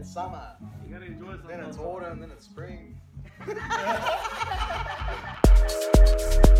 it's summer. You gotta enjoy something. Then it's autumn. Then it's spring.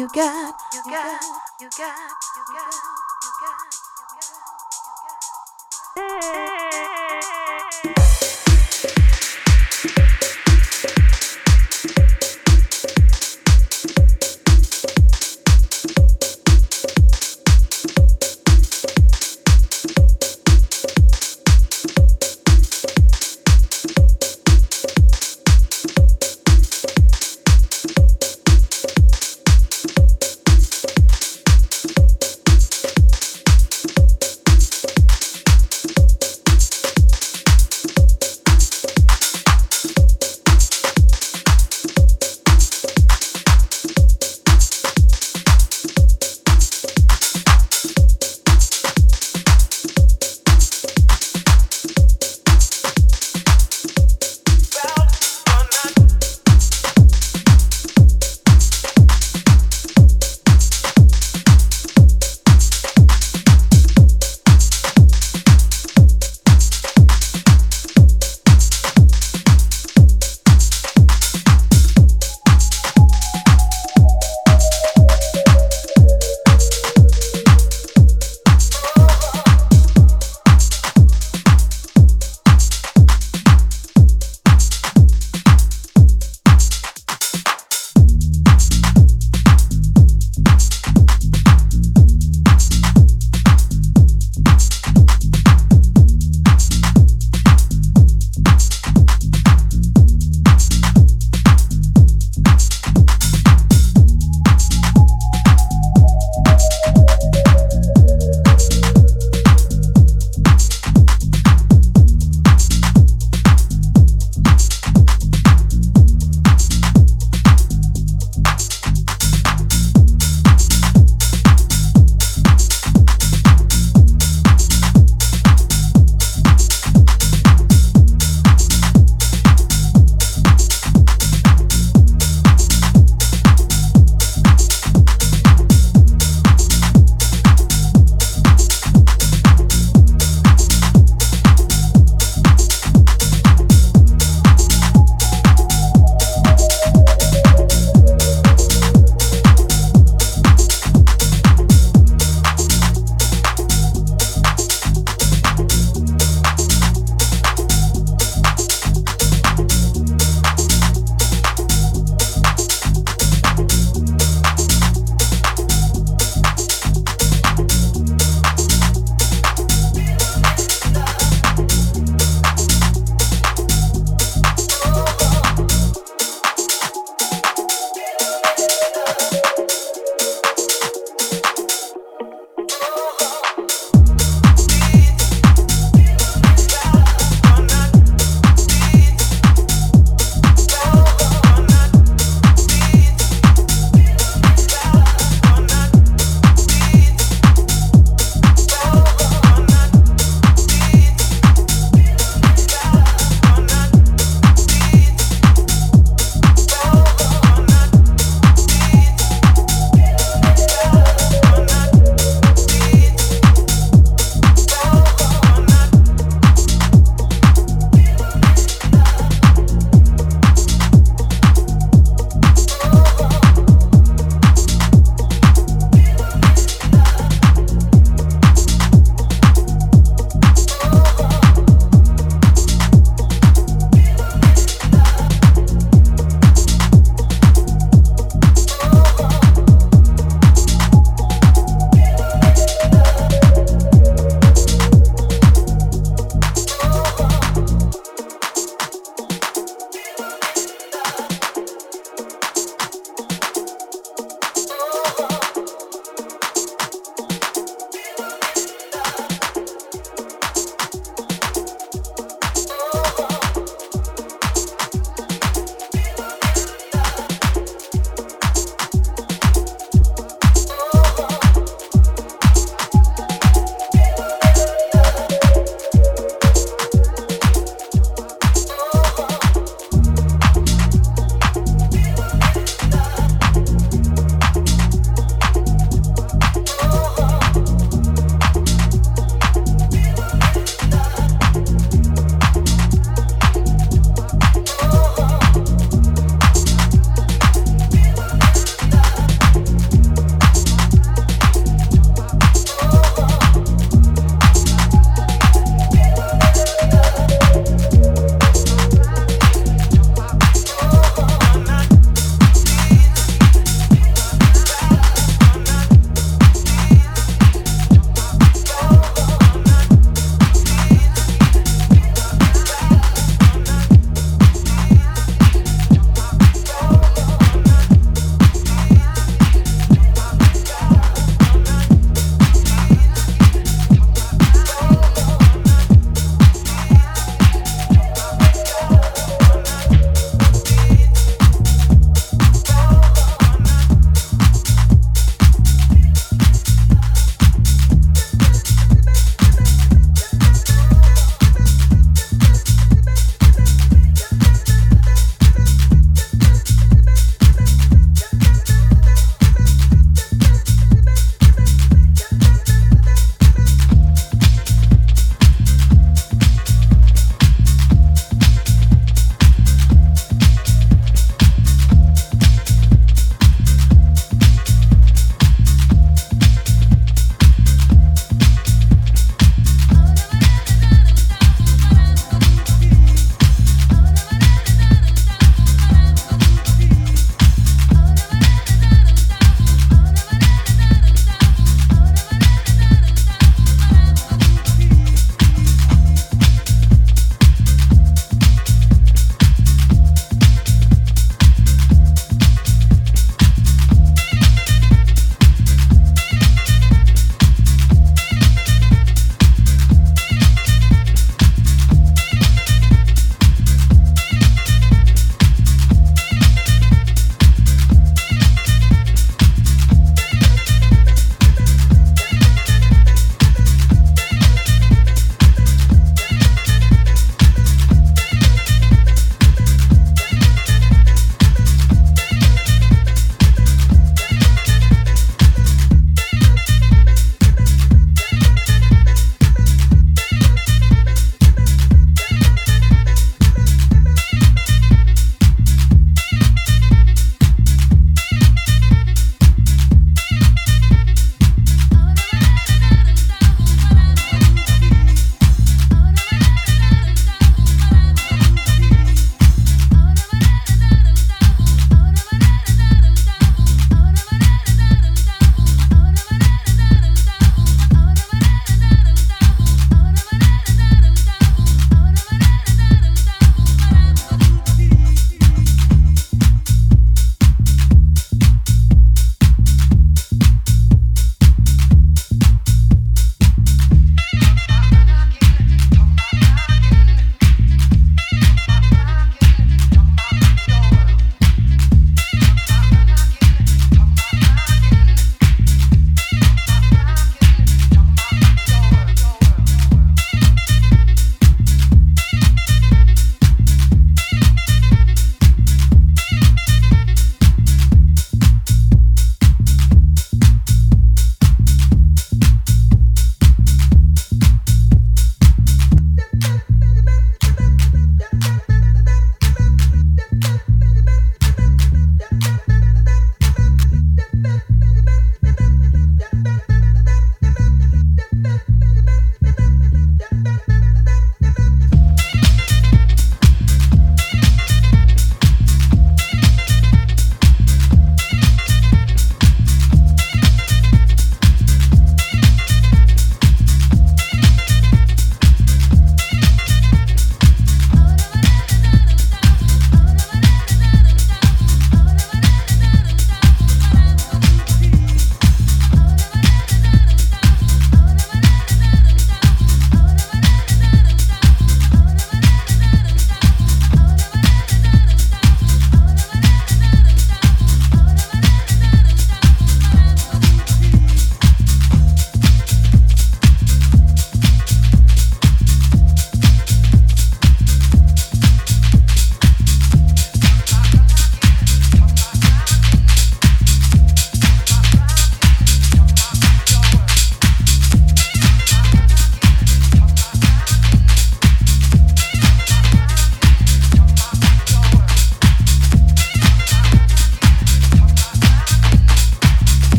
you got, you got, you got, you got, you got, you got.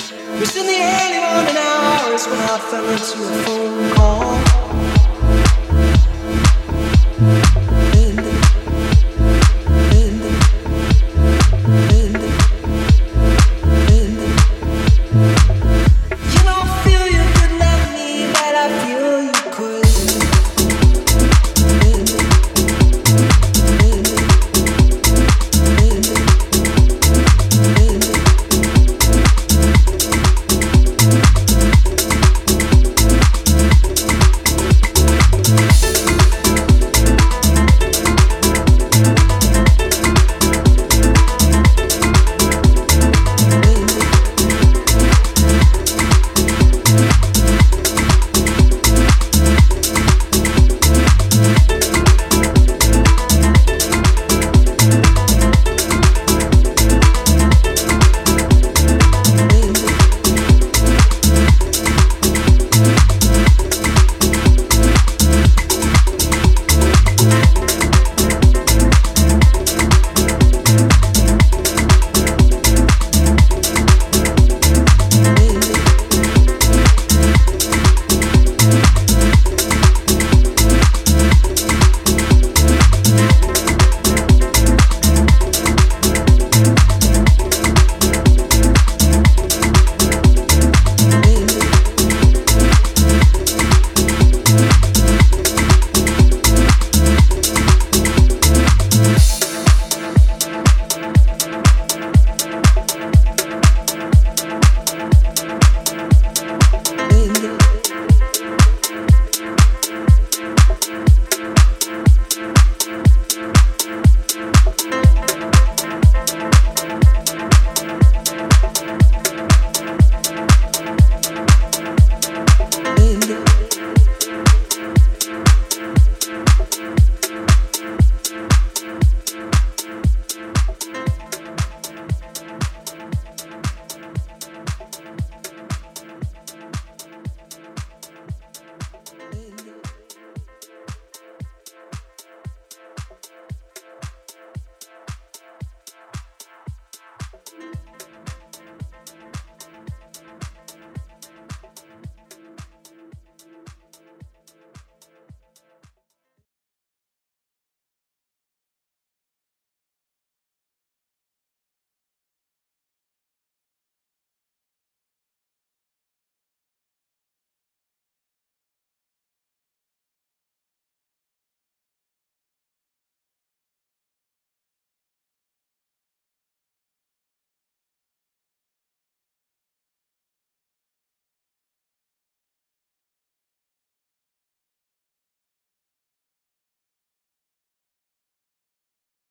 It was in the early morning hours when I fell into a phone call.